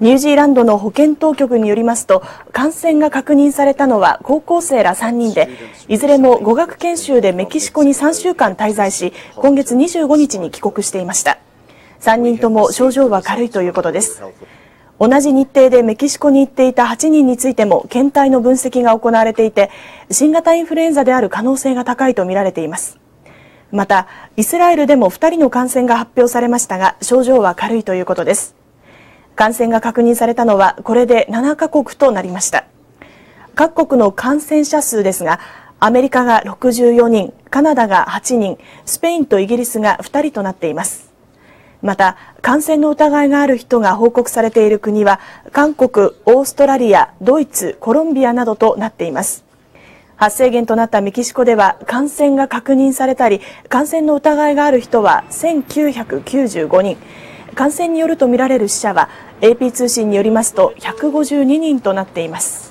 ニュージーランドの保健当局によりますと感染が確認されたのは高校生ら3人でいずれも語学研修でメキシコに3週間滞在し今月25日に帰国していました。3人とも症状は軽いということです。同じ日程でメキシコに行っていた8人についても検体の分析が行われていて新型インフルエンザである可能性が高いとみられています。またイスラエルでも2人の感染が発表されましたが症状は軽いということです。感染が確認されたのはこれで7カ国となりました。各国の感染者数ですがアメリカが64人カナダが8人スペインとイギリスが2人となっています。また感染の疑いがある人が報告されている国は韓国オーストラリアドイツコロンビアなどとなっています。発生源となったメキシコでは感染が確認されたり感染の疑いがある人は1995人。感染によるとみられる死者は AP 通信によりますと152人となっています。